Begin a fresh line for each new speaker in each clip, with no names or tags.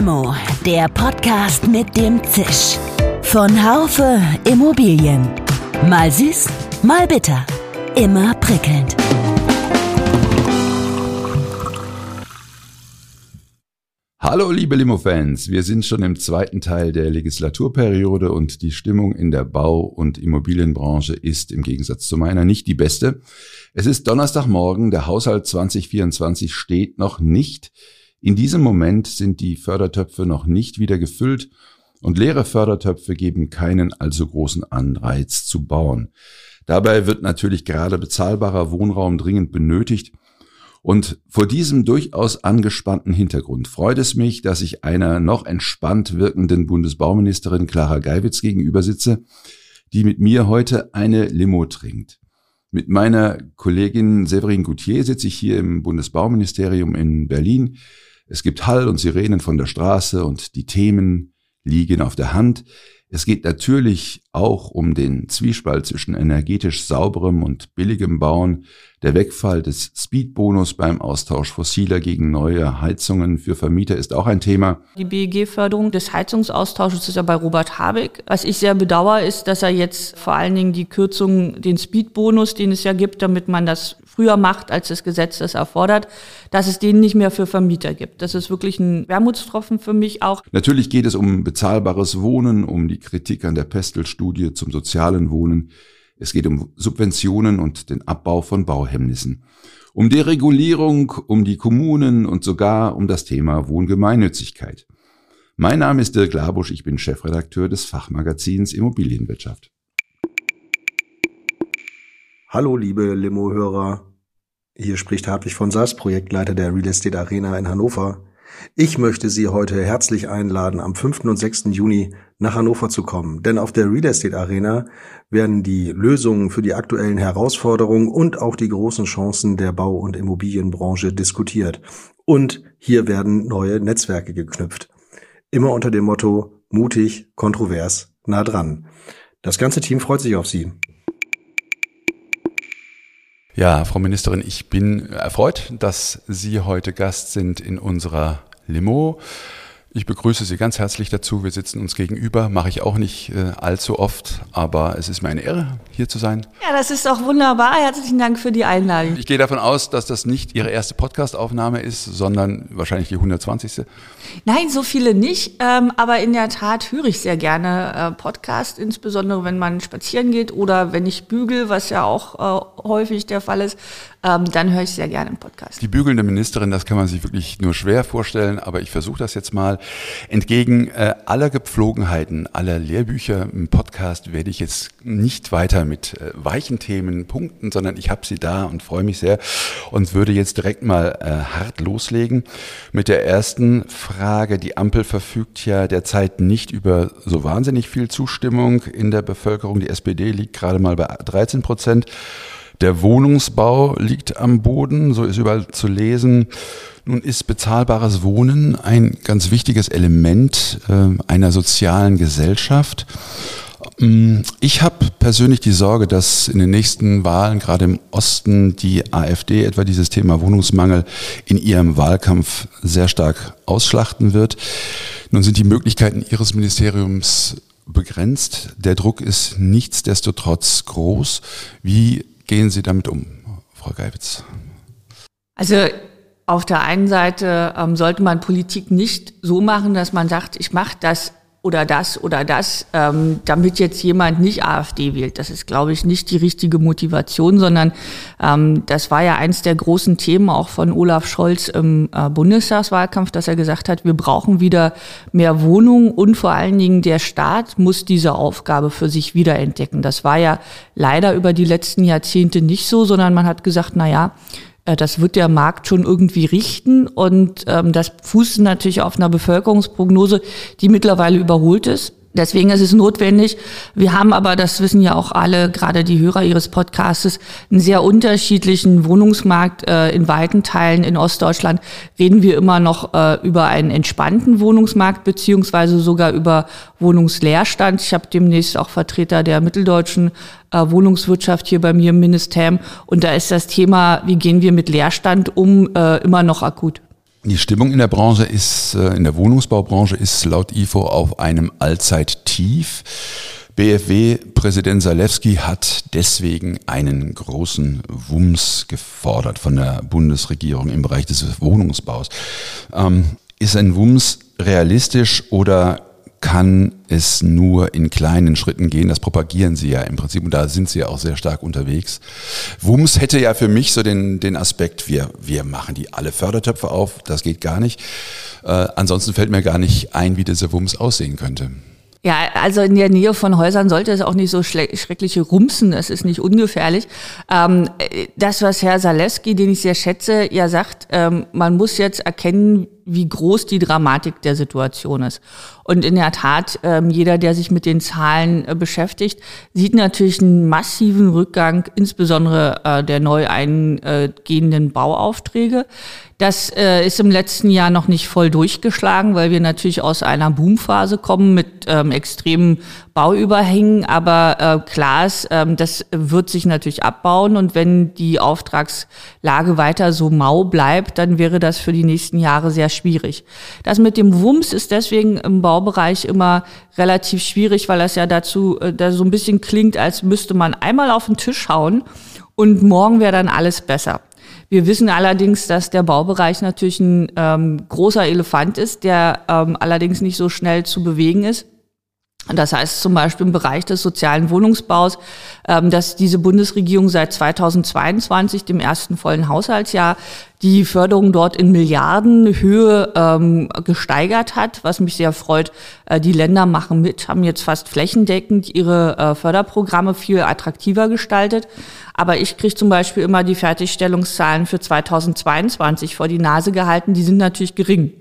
Limo, der Podcast mit dem Zisch. Von Haufe Immobilien. Mal süß, mal bitter. Immer prickelnd.
Hallo liebe Limo-Fans, wir sind schon im zweiten Teil der Legislaturperiode und die Stimmung in der Bau- und Immobilienbranche ist im Gegensatz zu meiner nicht die beste. Es ist Donnerstagmorgen, der Haushalt 2024 steht noch nicht. In diesem Moment sind die Fördertöpfe noch nicht wieder gefüllt und leere Fördertöpfe geben keinen allzu großen Anreiz zu bauen. Dabei wird natürlich gerade bezahlbarer Wohnraum dringend benötigt. Und vor diesem durchaus angespannten Hintergrund freut es mich, dass ich einer noch entspannt wirkenden Bundesbauministerin Clara Geiwitz gegenüber sitze, die mit mir heute eine Limo trinkt. Mit meiner Kollegin Severin Goutier sitze ich hier im Bundesbauministerium in Berlin. Es gibt Hall und Sirenen von der Straße und die Themen liegen auf der Hand. Es geht natürlich auch um den Zwiespalt zwischen energetisch sauberem und billigem Bauen, der Wegfall des Speedbonus beim Austausch fossiler gegen neue Heizungen für Vermieter ist auch ein Thema.
Die BEG-Förderung des Heizungsaustausches ist ja bei Robert Habeck. Was ich sehr bedauere, ist, dass er jetzt vor allen Dingen die Kürzung, den Speedbonus, den es ja gibt, damit man das früher macht, als das Gesetz das erfordert, dass es den nicht mehr für Vermieter gibt. Das ist wirklich ein Wermutstropfen für mich auch.
Natürlich geht es um bezahlbares Wohnen, um die Kritik an der Pestel-Studie zum sozialen Wohnen. Es geht um Subventionen und den Abbau von Bauhemmnissen. Um Deregulierung, um die Kommunen und sogar um das Thema Wohngemeinnützigkeit. Mein Name ist Dirk Labusch, ich bin Chefredakteur des Fachmagazins Immobilienwirtschaft.
Hallo liebe Limo-Hörer, hier spricht Hartwig von Sass, Projektleiter der Real Estate Arena in Hannover. Ich möchte Sie heute herzlich einladen, am 5. und 6. Juni nach Hannover zu kommen, denn auf der Real Estate Arena werden die Lösungen für die aktuellen Herausforderungen und auch die großen Chancen der Bau- und Immobilienbranche diskutiert. Und hier werden neue Netzwerke geknüpft. Immer unter dem Motto mutig, kontrovers, nah dran. Das ganze Team freut sich auf Sie.
Ja, Frau Ministerin, ich bin erfreut, dass Sie heute Gast sind in unserer Limo. Ich begrüße Sie ganz herzlich dazu. Wir sitzen uns gegenüber, mache ich auch nicht äh, allzu oft, aber es ist mir eine Ehre, hier zu sein.
Ja, das ist auch wunderbar. Herzlichen Dank für die Einladung.
Ich gehe davon aus, dass das nicht Ihre erste Podcastaufnahme ist, sondern wahrscheinlich die 120.
Nein, so viele nicht, ähm, aber in der Tat höre ich sehr gerne äh, Podcast, insbesondere wenn man spazieren geht oder wenn ich bügel, was ja auch äh, häufig der Fall ist, ähm, dann höre ich sehr gerne einen Podcast.
Die bügelnde Ministerin, das kann man sich wirklich nur schwer vorstellen, aber ich versuche das jetzt mal. Entgegen äh, aller Gepflogenheiten, aller Lehrbücher im Podcast werde ich jetzt nicht weiter mit äh, weichen Themen punkten, sondern ich habe sie da und freue mich sehr und würde jetzt direkt mal äh, hart loslegen mit der ersten Frage. Die Ampel verfügt ja derzeit nicht über so wahnsinnig viel Zustimmung in der Bevölkerung. Die SPD liegt gerade mal bei 13 Prozent. Der Wohnungsbau liegt am Boden, so ist überall zu lesen. Nun ist bezahlbares Wohnen ein ganz wichtiges Element äh, einer sozialen Gesellschaft. Ähm, ich habe persönlich die Sorge, dass in den nächsten Wahlen gerade im Osten die AfD etwa dieses Thema Wohnungsmangel in ihrem Wahlkampf sehr stark ausschlachten wird. Nun sind die Möglichkeiten Ihres Ministeriums begrenzt. Der Druck ist nichtsdestotrotz groß. Wie gehen Sie damit um, Frau Geibitz?
Also auf der einen Seite ähm, sollte man Politik nicht so machen, dass man sagt, ich mache das oder das oder das, ähm, damit jetzt jemand nicht AfD wählt. Das ist, glaube ich, nicht die richtige Motivation, sondern ähm, das war ja eins der großen Themen auch von Olaf Scholz im äh, Bundestagswahlkampf, dass er gesagt hat, wir brauchen wieder mehr Wohnungen und vor allen Dingen der Staat muss diese Aufgabe für sich wiederentdecken. Das war ja leider über die letzten Jahrzehnte nicht so, sondern man hat gesagt, na ja, das wird der Markt schon irgendwie richten und ähm, das fußt natürlich auf einer Bevölkerungsprognose, die mittlerweile überholt ist. Deswegen ist es notwendig. Wir haben aber, das wissen ja auch alle, gerade die Hörer Ihres Podcastes, einen sehr unterschiedlichen Wohnungsmarkt äh, in weiten Teilen in Ostdeutschland. Reden wir immer noch äh, über einen entspannten Wohnungsmarkt beziehungsweise sogar über Wohnungsleerstand. Ich habe demnächst auch Vertreter der mitteldeutschen äh, Wohnungswirtschaft hier bei mir im Ministerium und da ist das Thema, wie gehen wir mit Leerstand um, immer noch akut.
Die Stimmung in der Branche ist, äh, in der Wohnungsbaubranche ist laut IFO auf einem Allzeittief. BFW-Präsident Salewski hat deswegen einen großen Wumms gefordert von der Bundesregierung im Bereich des Wohnungsbaus. Ähm, ist ein Wumms realistisch oder kann es nur in kleinen Schritten gehen. Das propagieren sie ja im Prinzip und da sind sie ja auch sehr stark unterwegs. WUMS hätte ja für mich so den, den Aspekt, wir, wir machen die alle Fördertöpfe auf, das geht gar nicht. Äh, ansonsten fällt mir gar nicht ein, wie dieser WUMS aussehen könnte.
Ja, also in der Nähe von Häusern sollte es auch nicht so schreckliche Rumsen, das ist nicht ungefährlich. Ähm, das, was Herr Zaleski, den ich sehr schätze, ja sagt, ähm, man muss jetzt erkennen, wie groß die Dramatik der Situation ist. Und in der Tat, ähm, jeder, der sich mit den Zahlen äh, beschäftigt, sieht natürlich einen massiven Rückgang, insbesondere äh, der neu eingehenden Bauaufträge. Das äh, ist im letzten Jahr noch nicht voll durchgeschlagen, weil wir natürlich aus einer Boomphase kommen mit ähm, extremen Bauüberhängen. Aber äh, klar ist, ähm, das wird sich natürlich abbauen. Und wenn die Auftragslage weiter so mau bleibt, dann wäre das für die nächsten Jahre sehr schwierig. Das mit dem Wumms ist deswegen im Baubereich immer relativ schwierig, weil das ja dazu äh, da so ein bisschen klingt, als müsste man einmal auf den Tisch hauen und morgen wäre dann alles besser. Wir wissen allerdings, dass der Baubereich natürlich ein ähm, großer Elefant ist, der ähm, allerdings nicht so schnell zu bewegen ist. Das heißt zum Beispiel im Bereich des sozialen Wohnungsbaus, ähm, dass diese Bundesregierung seit 2022, dem ersten vollen Haushaltsjahr, die Förderung dort in Milliardenhöhe ähm, gesteigert hat, was mich sehr freut. Äh, die Länder machen mit, haben jetzt fast flächendeckend ihre äh, Förderprogramme viel attraktiver gestaltet. Aber ich kriege zum Beispiel immer die Fertigstellungszahlen für 2022 vor die Nase gehalten. Die sind natürlich gering.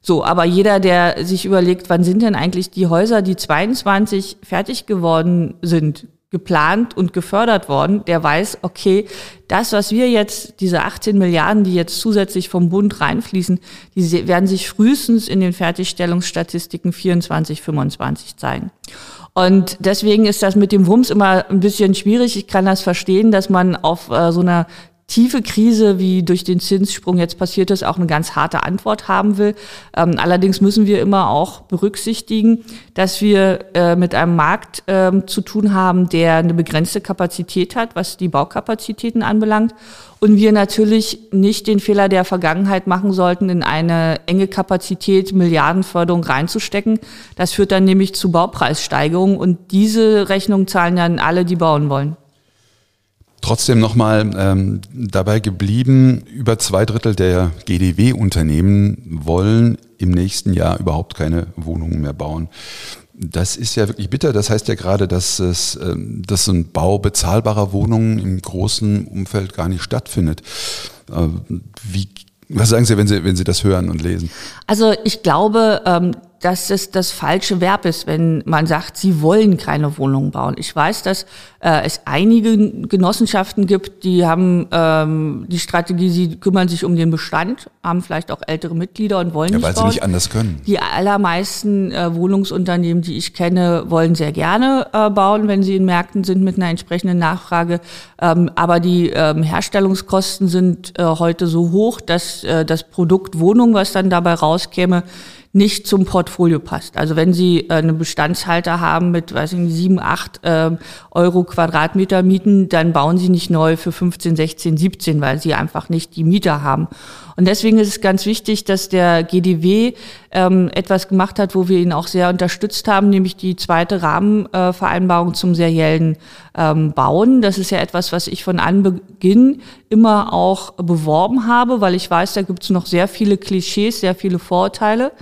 So, aber jeder, der sich überlegt, wann sind denn eigentlich die Häuser, die 22 fertig geworden sind, geplant und gefördert worden, der weiß, okay, das, was wir jetzt, diese 18 Milliarden, die jetzt zusätzlich vom Bund reinfließen, die werden sich frühestens in den Fertigstellungsstatistiken 24, 25 zeigen. Und deswegen ist das mit dem Wumms immer ein bisschen schwierig. Ich kann das verstehen, dass man auf äh, so einer tiefe Krise, wie durch den Zinssprung jetzt passiert ist, auch eine ganz harte Antwort haben will. Ähm, allerdings müssen wir immer auch berücksichtigen, dass wir äh, mit einem Markt ähm, zu tun haben, der eine begrenzte Kapazität hat, was die Baukapazitäten anbelangt. Und wir natürlich nicht den Fehler der Vergangenheit machen sollten, in eine enge Kapazität Milliardenförderung reinzustecken. Das führt dann nämlich zu Baupreissteigerungen und diese Rechnung zahlen dann alle, die bauen wollen.
Trotzdem nochmal ähm, dabei geblieben, über zwei Drittel der GDW-Unternehmen wollen im nächsten Jahr überhaupt keine Wohnungen mehr bauen. Das ist ja wirklich bitter. Das heißt ja gerade, dass, es, ähm, dass so ein Bau bezahlbarer Wohnungen im großen Umfeld gar nicht stattfindet. Äh, wie, was sagen Sie, wenn Sie, wenn Sie das hören und lesen?
Also ich glaube, ähm, dass es das falsche Verb ist, wenn man sagt, sie wollen keine Wohnung bauen. Ich weiß, dass äh, es einige Genossenschaften gibt, die haben ähm, die Strategie, sie kümmern sich um den Bestand, haben vielleicht auch ältere Mitglieder und wollen ja, nicht
weil
bauen.
sie nicht anders können.
Die allermeisten äh, Wohnungsunternehmen, die ich kenne, wollen sehr gerne äh, bauen, wenn sie in Märkten sind mit einer entsprechenden Nachfrage. Ähm, aber die ähm, Herstellungskosten sind äh, heute so hoch, dass äh, das Produkt Wohnung, was dann dabei rauskäme, nicht zum Portfolio passt. Also wenn Sie äh, einen Bestandshalter haben mit, weiß ich nicht, sieben, acht äh, Euro Quadratmeter Mieten, dann bauen Sie nicht neu für 15, 16, 17, weil Sie einfach nicht die Mieter haben. Und deswegen ist es ganz wichtig, dass der GDW ähm, etwas gemacht hat, wo wir ihn auch sehr unterstützt haben, nämlich die zweite Rahmenvereinbarung zum seriellen ähm, Bauen. Das ist ja etwas, was ich von Anbeginn immer auch beworben habe, weil ich weiß, da gibt es noch sehr viele Klischees, sehr viele Vorurteile.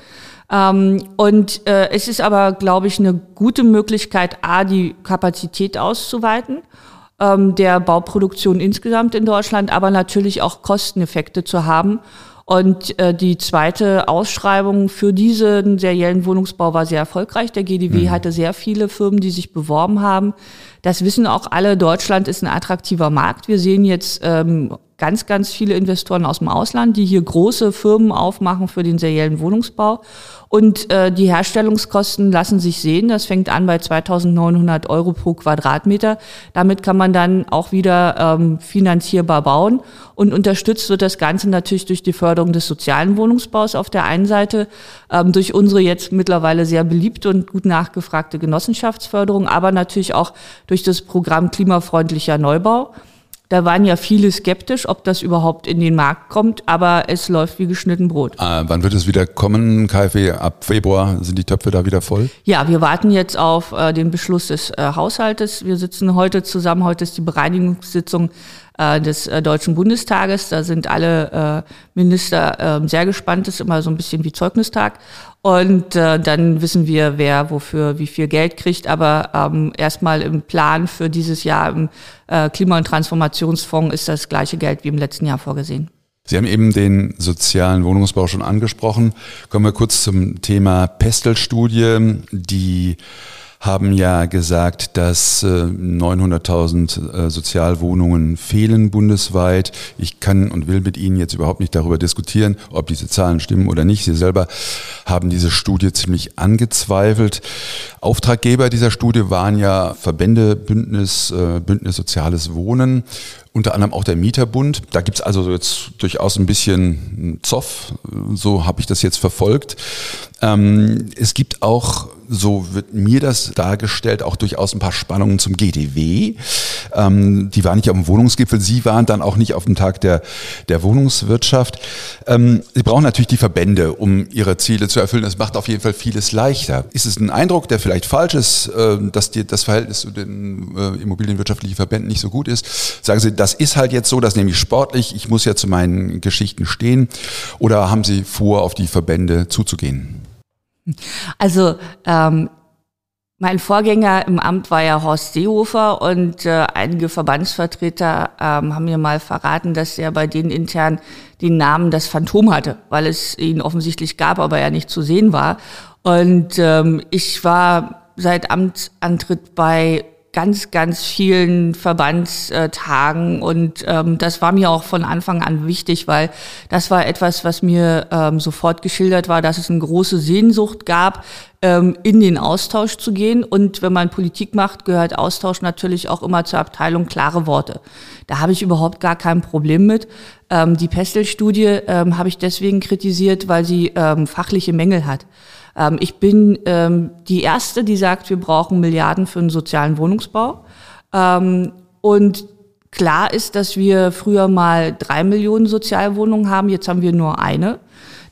Ähm, und äh, es ist aber, glaube ich, eine gute Möglichkeit, A, die Kapazität auszuweiten ähm, der Bauproduktion insgesamt in Deutschland, aber natürlich auch Kosteneffekte zu haben. Und äh, die zweite Ausschreibung für diesen seriellen Wohnungsbau war sehr erfolgreich. Der GDW mhm. hatte sehr viele Firmen, die sich beworben haben. Das wissen auch alle. Deutschland ist ein attraktiver Markt. Wir sehen jetzt ähm, ganz, ganz viele Investoren aus dem Ausland, die hier große Firmen aufmachen für den seriellen Wohnungsbau. Und äh, die Herstellungskosten lassen sich sehen. Das fängt an bei 2.900 Euro pro Quadratmeter. Damit kann man dann auch wieder ähm, finanzierbar bauen. Und unterstützt wird das Ganze natürlich durch die Förderung des sozialen Wohnungsbaus auf der einen Seite, ähm, durch unsere jetzt mittlerweile sehr beliebte und gut nachgefragte Genossenschaftsförderung, aber natürlich auch durch das Programm klimafreundlicher Neubau. Da waren ja viele skeptisch, ob das überhaupt in den Markt kommt, aber es läuft wie geschnitten Brot.
Äh, wann wird es wieder kommen, KfW? Ab Februar sind die Töpfe da wieder voll?
Ja, wir warten jetzt auf äh, den Beschluss des äh, Haushaltes. Wir sitzen heute zusammen, heute ist die Bereinigungssitzung äh, des äh, Deutschen Bundestages. Da sind alle äh, Minister äh, sehr gespannt. Das ist immer so ein bisschen wie Zeugnistag. Und äh, dann wissen wir, wer wofür wie viel Geld kriegt. Aber ähm, erstmal im Plan für dieses Jahr im äh, Klima- und Transformationsfonds ist das gleiche Geld wie im letzten Jahr vorgesehen.
Sie haben eben den sozialen Wohnungsbau schon angesprochen. Kommen wir kurz zum Thema Pestel-Studie, die haben ja gesagt, dass 900.000 äh, äh, Sozialwohnungen fehlen bundesweit. Ich kann und will mit Ihnen jetzt überhaupt nicht darüber diskutieren, ob diese Zahlen stimmen oder nicht. Sie selber haben diese Studie ziemlich angezweifelt. Auftraggeber dieser Studie waren ja Verbände Bündnis, äh, Bündnis Soziales Wohnen unter anderem auch der Mieterbund. Da gibt's also jetzt durchaus ein bisschen Zoff, so habe ich das jetzt verfolgt. Ähm, es gibt auch, so wird mir das dargestellt, auch durchaus ein paar Spannungen zum GDW. Ähm, die waren nicht auf dem Wohnungsgipfel, Sie waren dann auch nicht auf dem Tag der, der Wohnungswirtschaft. Ähm, Sie brauchen natürlich die Verbände, um Ihre Ziele zu erfüllen. Das macht auf jeden Fall vieles leichter. Ist es ein Eindruck, der vielleicht falsch ist, äh, dass die, das Verhältnis zu den äh, immobilienwirtschaftlichen Verbänden nicht so gut ist? Sagen Sie, das ist halt jetzt so, das nehme ich sportlich, ich muss ja zu meinen Geschichten stehen. Oder haben Sie vor, auf die Verbände zuzugehen?
Also ähm, mein Vorgänger im Amt war ja Horst Seehofer und äh, einige Verbandsvertreter ähm, haben mir mal verraten, dass er bei denen intern den Namen das Phantom hatte, weil es ihn offensichtlich gab, aber er nicht zu sehen war. Und ähm, ich war seit Amtsantritt bei ganz, ganz vielen Verbandstagen und ähm, das war mir auch von Anfang an wichtig, weil das war etwas, was mir ähm, sofort geschildert war, dass es eine große Sehnsucht gab, ähm, in den Austausch zu gehen. Und wenn man Politik macht, gehört Austausch natürlich auch immer zur Abteilung klare Worte. Da habe ich überhaupt gar kein Problem mit. Ähm, die Pestel-Studie ähm, habe ich deswegen kritisiert, weil sie ähm, fachliche Mängel hat. Ähm, ich bin ähm, die Erste, die sagt, wir brauchen Milliarden für einen sozialen Wohnungsbau. Ähm, und klar ist, dass wir früher mal drei Millionen Sozialwohnungen haben, jetzt haben wir nur eine.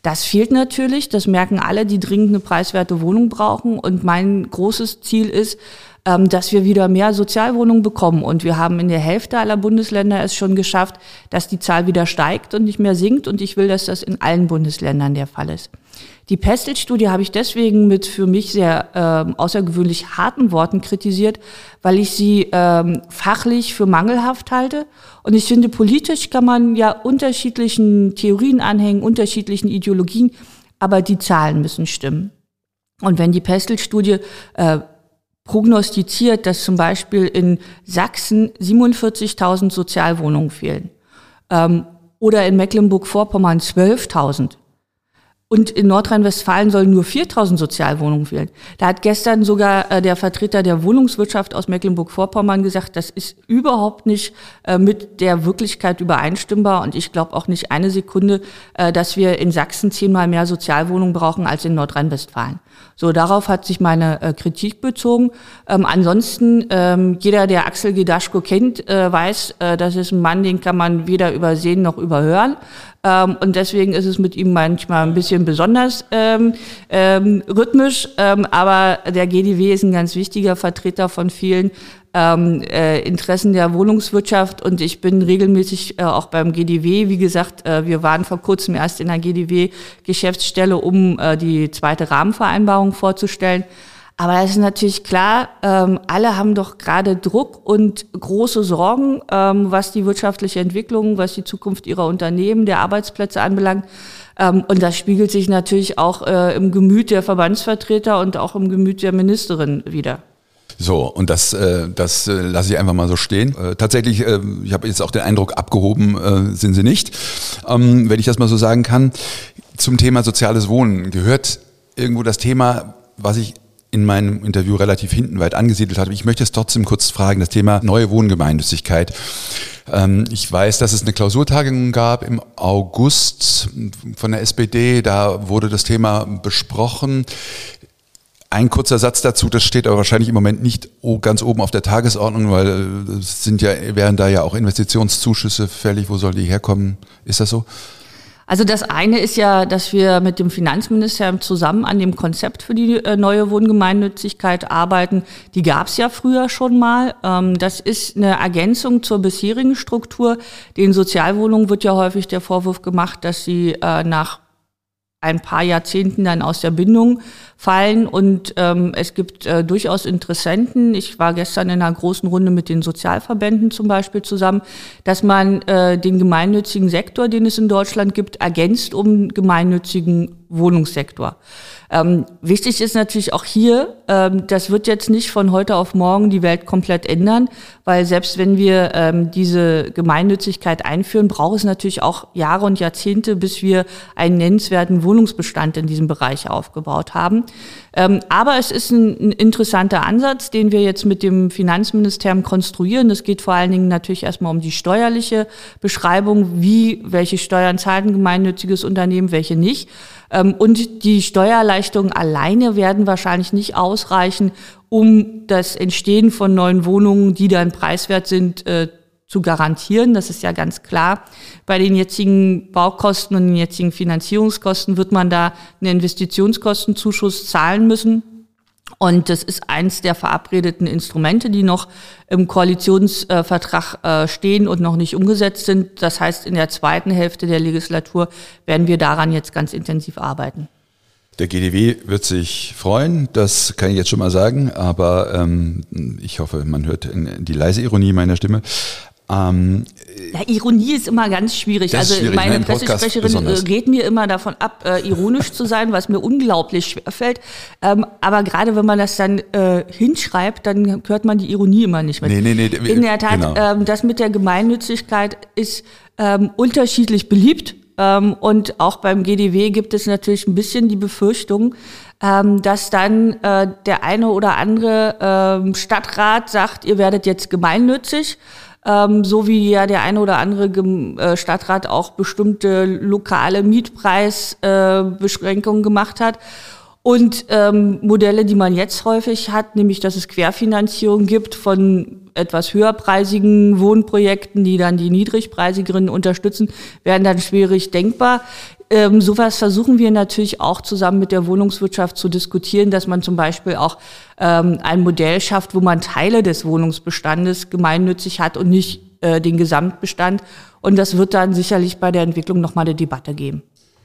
Das fehlt natürlich, das merken alle, die dringend eine preiswerte Wohnung brauchen. Und mein großes Ziel ist, ähm, dass wir wieder mehr Sozialwohnungen bekommen. Und wir haben in der Hälfte aller Bundesländer es schon geschafft, dass die Zahl wieder steigt und nicht mehr sinkt. Und ich will, dass das in allen Bundesländern der Fall ist. Die Pestel-Studie habe ich deswegen mit für mich sehr ähm, außergewöhnlich harten Worten kritisiert, weil ich sie ähm, fachlich für mangelhaft halte. Und ich finde, politisch kann man ja unterschiedlichen Theorien anhängen, unterschiedlichen Ideologien, aber die Zahlen müssen stimmen. Und wenn die Pestel-Studie äh, prognostiziert, dass zum Beispiel in Sachsen 47.000 Sozialwohnungen fehlen ähm, oder in Mecklenburg-Vorpommern 12.000, und in Nordrhein-Westfalen sollen nur 4000 Sozialwohnungen fehlen. Da hat gestern sogar äh, der Vertreter der Wohnungswirtschaft aus Mecklenburg-Vorpommern gesagt, das ist überhaupt nicht äh, mit der Wirklichkeit übereinstimmbar. Und ich glaube auch nicht eine Sekunde, äh, dass wir in Sachsen zehnmal mehr Sozialwohnungen brauchen als in Nordrhein-Westfalen. So, darauf hat sich meine Kritik bezogen. Ähm, ansonsten, ähm, jeder, der Axel Gedaschko kennt, äh, weiß, äh, das ist ein Mann, den kann man weder übersehen noch überhören. Ähm, und deswegen ist es mit ihm manchmal ein bisschen besonders ähm, ähm, rhythmisch. Ähm, aber der GDW ist ein ganz wichtiger Vertreter von vielen ähm, äh, Interessen der Wohnungswirtschaft und ich bin regelmäßig äh, auch beim GDW. Wie gesagt, äh, wir waren vor kurzem erst in der GDW-Geschäftsstelle, um äh, die zweite Rahmenvereinbarung vorzustellen. Aber es ist natürlich klar, ähm, alle haben doch gerade Druck und große Sorgen, ähm, was die wirtschaftliche Entwicklung, was die Zukunft ihrer Unternehmen, der Arbeitsplätze anbelangt. Ähm, und das spiegelt sich natürlich auch äh, im Gemüt der Verbandsvertreter und auch im Gemüt der Ministerin wieder.
So, und das, äh, das äh, lasse ich einfach mal so stehen. Äh, tatsächlich, ich habe jetzt auch den Eindruck, abgehoben sind sie nicht, ähm, wenn ich das mal so sagen kann. Zum Thema soziales Wohnen gehört irgendwo das Thema, was ich in meinem Interview relativ hinten weit angesiedelt hatte. Ich möchte es trotzdem kurz fragen, das Thema neue Wohngemeinnützigkeit. Ähm, ich weiß, dass es eine Klausurtagung gab im August von der SPD. Da wurde das Thema besprochen. Ein kurzer Satz dazu, das steht aber wahrscheinlich im Moment nicht ganz oben auf der Tagesordnung, weil äh, es sind ja, wären da ja auch Investitionszuschüsse fällig. Wo soll die herkommen? Ist das so?
Also das eine ist ja, dass wir mit dem Finanzministerium zusammen an dem Konzept für die äh, neue Wohngemeinnützigkeit arbeiten. Die gab es ja früher schon mal. Ähm, das ist eine Ergänzung zur bisherigen Struktur. Den Sozialwohnungen wird ja häufig der Vorwurf gemacht, dass sie äh, nach ein paar Jahrzehnten dann aus der Bindung fallen. Und ähm, es gibt äh, durchaus Interessenten. Ich war gestern in einer großen Runde mit den Sozialverbänden zum Beispiel zusammen, dass man äh, den gemeinnützigen Sektor, den es in Deutschland gibt, ergänzt um gemeinnützigen Wohnungssektor. Ähm, wichtig ist natürlich auch hier, ähm, das wird jetzt nicht von heute auf morgen die Welt komplett ändern, weil selbst wenn wir ähm, diese Gemeinnützigkeit einführen, braucht es natürlich auch Jahre und Jahrzehnte, bis wir einen nennenswerten Wohnungsbestand in diesem Bereich aufgebaut haben. Ähm, aber es ist ein, ein, interessanter Ansatz, den wir jetzt mit dem Finanzministerium konstruieren. Es geht vor allen Dingen natürlich erstmal um die steuerliche Beschreibung, wie, welche Steuern zahlt ein gemeinnütziges Unternehmen, welche nicht. Ähm, und die Steuerleistungen alleine werden wahrscheinlich nicht ausreichen, um das Entstehen von neuen Wohnungen, die dann preiswert sind, äh, zu garantieren. Das ist ja ganz klar. Bei den jetzigen Baukosten und den jetzigen Finanzierungskosten wird man da einen Investitionskostenzuschuss zahlen müssen. Und das ist eins der verabredeten Instrumente, die noch im Koalitionsvertrag äh, stehen und noch nicht umgesetzt sind. Das heißt, in der zweiten Hälfte der Legislatur werden wir daran jetzt ganz intensiv arbeiten.
Der GDW wird sich freuen, das kann ich jetzt schon mal sagen, aber ähm, ich hoffe, man hört die leise Ironie meiner Stimme.
Ähm, ja, Ironie ist immer ganz schwierig. Also schwierig, meine ne? Pressesprecherin rät mir immer davon ab, äh, ironisch zu sein, was mir unglaublich schwer fällt. Ähm, aber gerade wenn man das dann äh, hinschreibt, dann hört man die Ironie immer nicht mehr. Nee, nee, nee, In der Tat, genau. ähm, das mit der Gemeinnützigkeit ist ähm, unterschiedlich beliebt. Ähm, und auch beim GDW gibt es natürlich ein bisschen die Befürchtung, ähm, dass dann äh, der eine oder andere ähm, Stadtrat sagt, ihr werdet jetzt gemeinnützig ähm, so wie ja der eine oder andere äh, Stadtrat auch bestimmte lokale Mietpreisbeschränkungen äh, gemacht hat. Und ähm, Modelle, die man jetzt häufig hat, nämlich dass es Querfinanzierung gibt von etwas höherpreisigen Wohnprojekten, die dann die niedrigpreisigeren unterstützen, werden dann schwierig denkbar. Ähm, sowas versuchen wir natürlich auch zusammen mit der Wohnungswirtschaft zu diskutieren, dass man zum Beispiel auch ähm, ein Modell schafft, wo man Teile des Wohnungsbestandes gemeinnützig hat und nicht äh, den Gesamtbestand. Und das wird dann sicherlich bei der Entwicklung nochmal eine Debatte geben.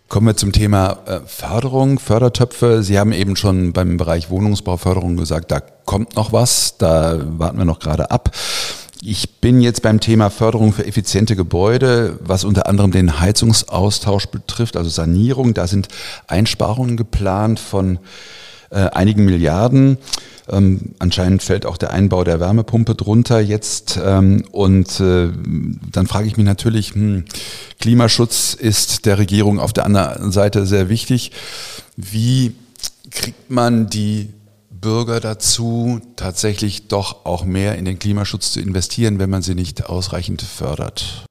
Kommen wir zum Thema äh, Förderung, Fördertöpfe. Sie haben eben schon beim Bereich Wohnungsbauförderung gesagt, da kommt noch was, da warten wir noch gerade ab. Ich bin jetzt beim Thema Förderung für effiziente Gebäude, was unter anderem den Heizungsaustausch betrifft, also Sanierung. Da sind Einsparungen geplant von äh, einigen Milliarden. Ähm, anscheinend fällt auch der Einbau der Wärmepumpe drunter jetzt. Ähm, und äh, dann frage ich mich natürlich, hm, Klimaschutz ist der Regierung auf der anderen Seite sehr wichtig. Wie kriegt man die Bürger dazu, tatsächlich doch auch mehr in den Klimaschutz zu investieren, wenn man sie nicht ausreichend fördert?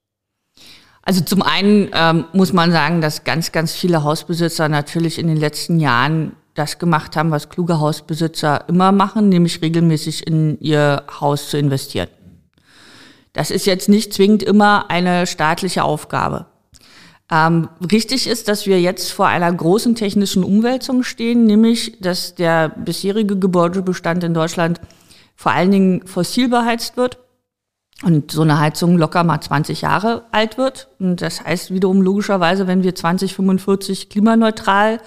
Also zum einen ähm, muss man sagen, dass ganz, ganz viele Hausbesitzer natürlich in den letzten Jahren das gemacht haben, was kluge Hausbesitzer immer machen, nämlich regelmäßig in ihr Haus zu investieren. Das ist jetzt nicht zwingend immer eine staatliche Aufgabe. Ähm, richtig ist, dass wir jetzt vor einer großen technischen Umwälzung stehen, nämlich dass der bisherige Gebäudebestand in Deutschland vor allen Dingen fossil beheizt wird und so eine Heizung locker mal 20 Jahre alt wird. Und das heißt wiederum logischerweise, wenn wir 2045 klimaneutral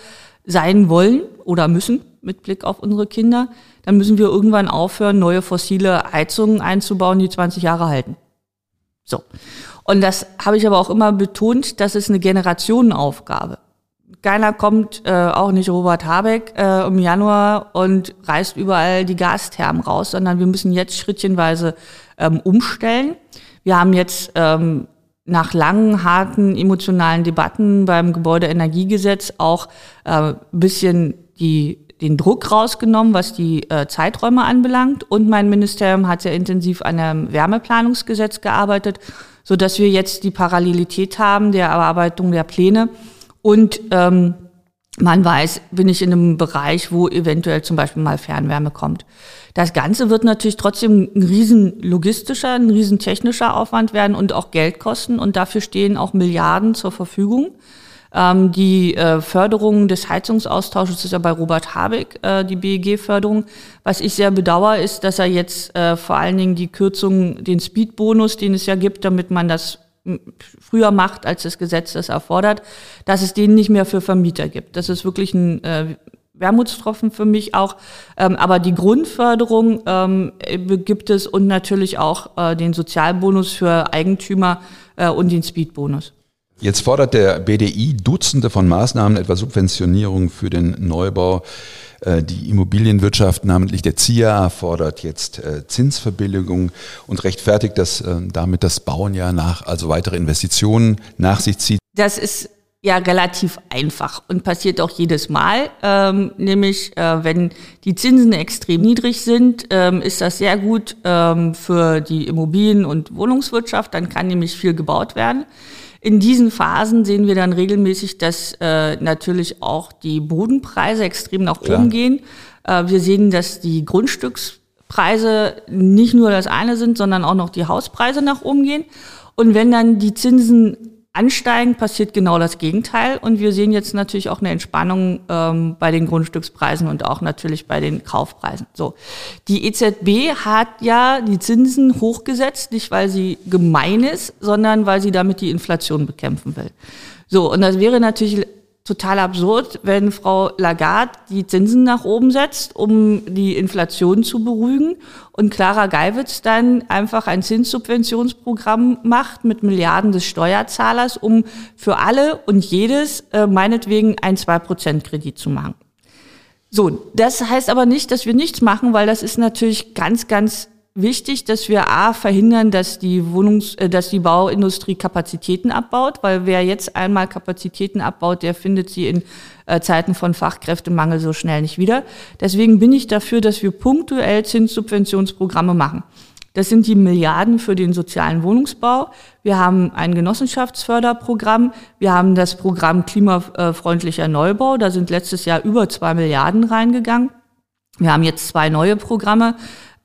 sein wollen oder müssen mit Blick auf unsere Kinder, dann müssen wir irgendwann aufhören, neue fossile Heizungen einzubauen, die 20 Jahre halten. So. Und das habe ich aber auch immer betont, das ist eine Generationenaufgabe. keiner kommt, äh, auch nicht Robert Habeck äh, im Januar und reißt überall die Gasthermen raus, sondern wir müssen jetzt schrittchenweise ähm, umstellen. Wir haben jetzt ähm, nach langen, harten, emotionalen Debatten beim Gebäudeenergiegesetz auch äh, bisschen die, den Druck rausgenommen, was die äh, Zeiträume anbelangt. Und mein Ministerium hat sehr intensiv an einem Wärmeplanungsgesetz gearbeitet, so dass wir jetzt die Parallelität haben der Erarbeitung der Pläne und ähm, man weiß, bin ich in einem Bereich, wo eventuell zum Beispiel mal Fernwärme kommt. Das Ganze wird natürlich trotzdem ein riesen logistischer, ein riesen technischer Aufwand werden und auch Geld kosten. Und dafür stehen auch Milliarden zur Verfügung. Ähm, die äh, Förderung des Heizungsaustausches ist ja bei Robert Habeck, äh, die BEG-Förderung. Was ich sehr bedauere, ist, dass er jetzt äh, vor allen Dingen die Kürzung, den Speedbonus, den es ja gibt, damit man das früher macht, als das Gesetz das erfordert, dass es den nicht mehr für Vermieter gibt. Das ist wirklich ein äh, Wermutstropfen für mich auch. Ähm, aber die Grundförderung ähm, gibt es und natürlich auch äh, den Sozialbonus für Eigentümer äh, und den Speedbonus.
Jetzt fordert der BDI Dutzende von Maßnahmen, etwa Subventionierung für den Neubau. Äh, die Immobilienwirtschaft, namentlich der ZIA, fordert jetzt äh, Zinsverbilligung und rechtfertigt, dass äh, damit das Bauen ja nach, also weitere Investitionen nach sich zieht.
Das ist ja relativ einfach und passiert auch jedes Mal. Ähm, nämlich, äh, wenn die Zinsen extrem niedrig sind, ähm, ist das sehr gut ähm, für die Immobilien- und Wohnungswirtschaft. Dann kann nämlich viel gebaut werden. In diesen Phasen sehen wir dann regelmäßig, dass äh, natürlich auch die Bodenpreise extrem nach Klar. oben gehen. Äh, wir sehen, dass die Grundstückspreise nicht nur das eine sind, sondern auch noch die Hauspreise nach oben gehen. Und wenn dann die Zinsen ansteigen, passiert genau das Gegenteil. Und wir sehen jetzt natürlich auch eine Entspannung ähm, bei den Grundstückspreisen und auch natürlich bei den Kaufpreisen. So, die EZB hat ja die Zinsen hochgesetzt, nicht weil sie gemein ist, sondern weil sie damit die Inflation bekämpfen will. So, und das wäre natürlich total absurd, wenn Frau Lagarde die Zinsen nach oben setzt, um die Inflation zu beruhigen und Clara Geiwitz dann einfach ein Zinssubventionsprogramm macht mit Milliarden des Steuerzahlers, um für alle und jedes äh, meinetwegen ein 2% Kredit zu machen. So, das heißt aber nicht, dass wir nichts machen, weil das ist natürlich ganz, ganz wichtig, dass wir A verhindern, dass die Wohnungs-, äh, dass die Bauindustrie Kapazitäten abbaut, weil wer jetzt einmal Kapazitäten abbaut, der findet sie in äh, Zeiten von Fachkräftemangel so schnell nicht wieder. Deswegen bin ich dafür, dass wir punktuell Zinssubventionsprogramme machen. Das sind die Milliarden für den sozialen Wohnungsbau. Wir haben ein Genossenschaftsförderprogramm. Wir haben das Programm klimafreundlicher Neubau. Da sind letztes Jahr über zwei Milliarden reingegangen. Wir haben jetzt zwei neue Programme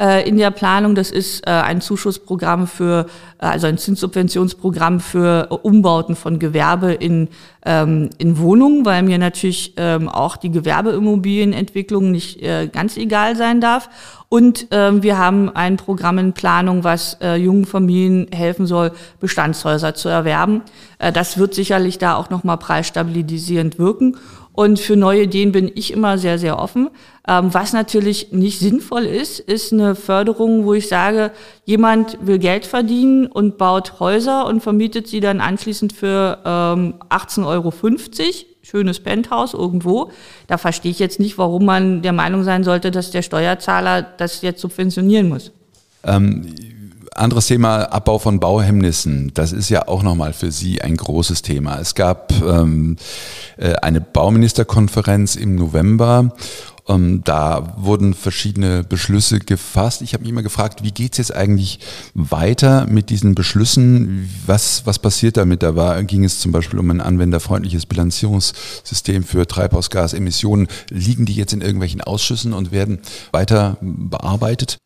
äh, in der Planung. Das ist äh, ein Zuschussprogramm für, äh, also ein Zinssubventionsprogramm für Umbauten von Gewerbe in, ähm, in Wohnungen, weil mir natürlich ähm, auch die Gewerbeimmobilienentwicklung nicht äh, ganz egal sein darf. Und ähm, wir haben ein Programm in Planung, was äh, jungen Familien helfen soll, Bestandshäuser zu erwerben. Äh, das wird sicherlich da auch nochmal preisstabilisierend wirken. Und für neue Ideen bin ich immer sehr, sehr offen. Ähm, was natürlich nicht sinnvoll ist, ist eine Förderung, wo ich sage, jemand will Geld verdienen und baut Häuser und vermietet sie dann anschließend für ähm, 18,50 Euro. Schönes Penthouse irgendwo. Da verstehe ich jetzt nicht, warum man der Meinung sein sollte, dass der Steuerzahler das jetzt subventionieren muss.
Ähm anderes Thema, Abbau von Bauhemmnissen. Das ist ja auch nochmal für Sie ein großes Thema. Es gab ähm, äh, eine Bauministerkonferenz im November ähm, da wurden verschiedene Beschlüsse gefasst. Ich habe mich immer gefragt, wie geht's jetzt eigentlich weiter mit diesen Beschlüssen? Was, was passiert damit? Da war, ging es zum Beispiel um ein anwenderfreundliches Bilanzierungssystem für Treibhausgasemissionen. Liegen die jetzt in irgendwelchen Ausschüssen und werden weiter bearbeitet?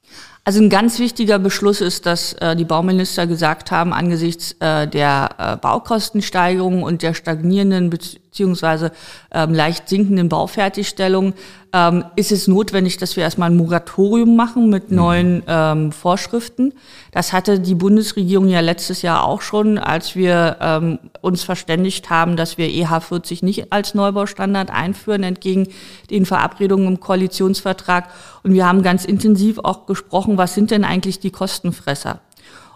Also ein ganz wichtiger Beschluss ist, dass äh, die Bauminister gesagt haben, angesichts äh, der äh, Baukostensteigerung und der stagnierenden beziehungsweise ähm, leicht sinkenden Baufertigstellung ähm, ist es notwendig, dass wir erstmal ein Moratorium machen mit mhm. neuen ähm, Vorschriften. Das hatte die Bundesregierung ja letztes Jahr auch schon, als wir ähm, uns verständigt haben, dass wir EH40 nicht als Neubaustandard einführen, entgegen den Verabredungen im Koalitionsvertrag. Und wir haben ganz intensiv auch gesprochen, was sind denn eigentlich die Kostenfresser?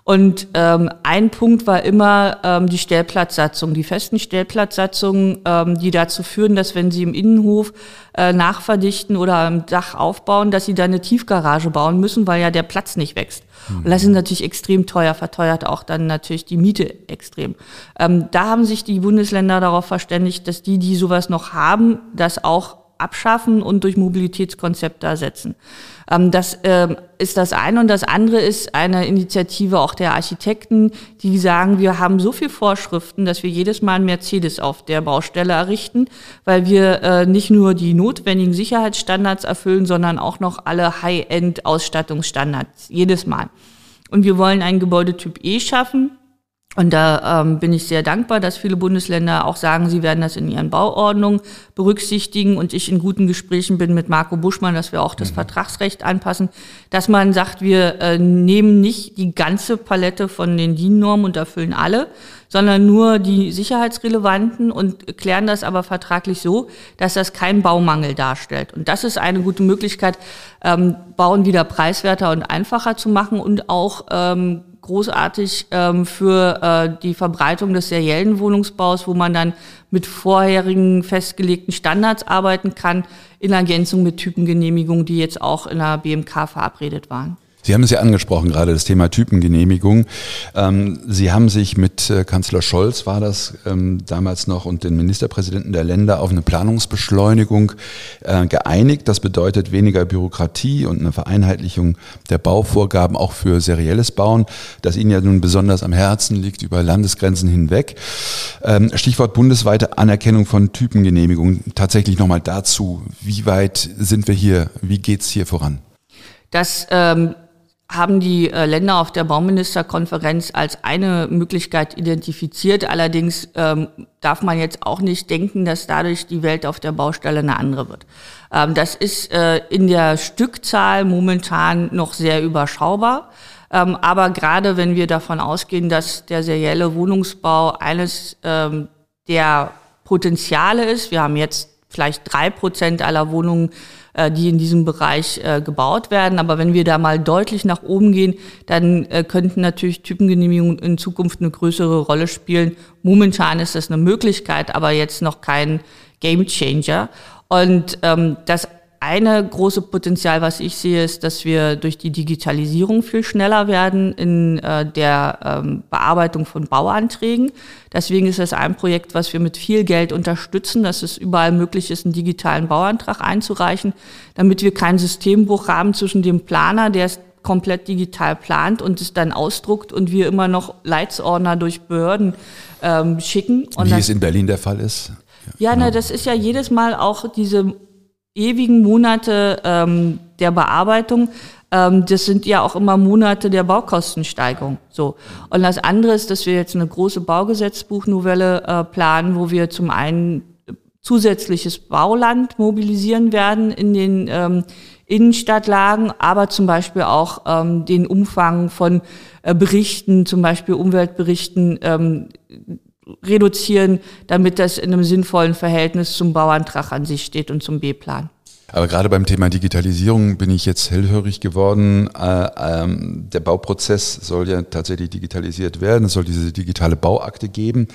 Und ähm, ein Punkt war immer ähm, die Stellplatzsatzung, die festen Stellplatzsatzungen, ähm, die dazu führen, dass wenn Sie im Innenhof äh, nachverdichten oder am Dach aufbauen, dass Sie da eine Tiefgarage bauen müssen, weil ja der Platz nicht wächst. Mhm. Und das ist natürlich extrem teuer, verteuert auch dann natürlich die Miete extrem. Ähm, da haben sich die Bundesländer darauf verständigt, dass die, die sowas noch haben, das auch abschaffen und durch Mobilitätskonzepte ersetzen. Das ähm, ist das eine. Und das andere ist eine Initiative auch der Architekten, die sagen, wir haben so viel Vorschriften, dass wir jedes Mal ein Mercedes auf der Baustelle errichten, weil wir äh, nicht nur die notwendigen Sicherheitsstandards erfüllen, sondern auch noch alle High-End-Ausstattungsstandards jedes Mal. Und wir wollen einen Gebäudetyp E schaffen, und da ähm, bin ich sehr dankbar, dass viele Bundesländer auch sagen, sie werden das in ihren Bauordnungen berücksichtigen und ich in guten Gesprächen bin mit Marco Buschmann, dass wir auch das mhm. Vertragsrecht anpassen, dass man sagt, wir äh, nehmen nicht die ganze Palette von den DIN-Normen und erfüllen alle, sondern nur die sicherheitsrelevanten und klären das aber vertraglich so, dass das keinen Baumangel darstellt. Und das ist eine gute Möglichkeit, ähm, Bauen wieder preiswerter und einfacher zu machen und auch ähm, großartig ähm, für äh, die Verbreitung des seriellen Wohnungsbaus, wo man dann mit vorherigen festgelegten Standards arbeiten kann, in Ergänzung mit Typengenehmigungen, die jetzt auch in der BMK verabredet waren.
Sie haben es ja angesprochen, gerade das Thema Typengenehmigung. Ähm, Sie haben sich mit äh, Kanzler Scholz, war das ähm, damals noch, und den Ministerpräsidenten der Länder auf eine Planungsbeschleunigung äh, geeinigt. Das bedeutet weniger Bürokratie und eine Vereinheitlichung der Bauvorgaben auch für serielles Bauen, das Ihnen ja nun besonders am Herzen liegt über Landesgrenzen hinweg. Ähm, Stichwort bundesweite Anerkennung von Typengenehmigungen. Tatsächlich nochmal dazu, wie weit sind wir hier, wie geht's hier voran?
Das ähm, haben die äh, Länder auf der Bauministerkonferenz als eine Möglichkeit identifiziert. Allerdings ähm, darf man jetzt auch nicht denken, dass dadurch die Welt auf der Baustelle eine andere wird. Ähm, das ist äh, in der Stückzahl momentan noch sehr überschaubar. Ähm, aber gerade wenn wir davon ausgehen, dass der serielle Wohnungsbau eines ähm, der Potenziale ist, wir haben jetzt vielleicht drei Prozent aller Wohnungen die in diesem Bereich äh, gebaut werden. Aber wenn wir da mal deutlich nach oben gehen, dann äh, könnten natürlich Typengenehmigungen in Zukunft eine größere Rolle spielen. Momentan ist das eine Möglichkeit, aber jetzt noch kein Game Changer. Und ähm, das eine große Potenzial, was ich sehe, ist, dass wir durch die Digitalisierung viel schneller werden in äh, der ähm, Bearbeitung von Bauanträgen. Deswegen ist das ein Projekt, was wir mit viel Geld unterstützen, dass es überall möglich ist, einen digitalen Bauantrag einzureichen, damit wir keinen Systembruch haben zwischen dem Planer, der es komplett digital plant und es dann ausdruckt und wir immer noch Leitsordner durch Behörden ähm, schicken. Und
Wie es in Berlin der Fall ist.
Ja, ja genau. na, das ist ja jedes Mal auch diese ewigen Monate ähm, der Bearbeitung, ähm, das sind ja auch immer Monate der Baukostensteigerung. So. Und das andere ist, dass wir jetzt eine große Baugesetzbuchnovelle äh, planen, wo wir zum einen zusätzliches Bauland mobilisieren werden in den ähm, Innenstadtlagen, aber zum Beispiel auch ähm, den Umfang von äh, Berichten, zum Beispiel Umweltberichten, ähm, reduzieren, damit das in einem sinnvollen Verhältnis zum Bauantrag an sich steht und zum B-Plan.
Aber gerade beim Thema Digitalisierung bin ich jetzt hellhörig geworden. Äh, ähm, der Bauprozess soll ja tatsächlich digitalisiert werden. Es soll diese digitale Bauakte geben.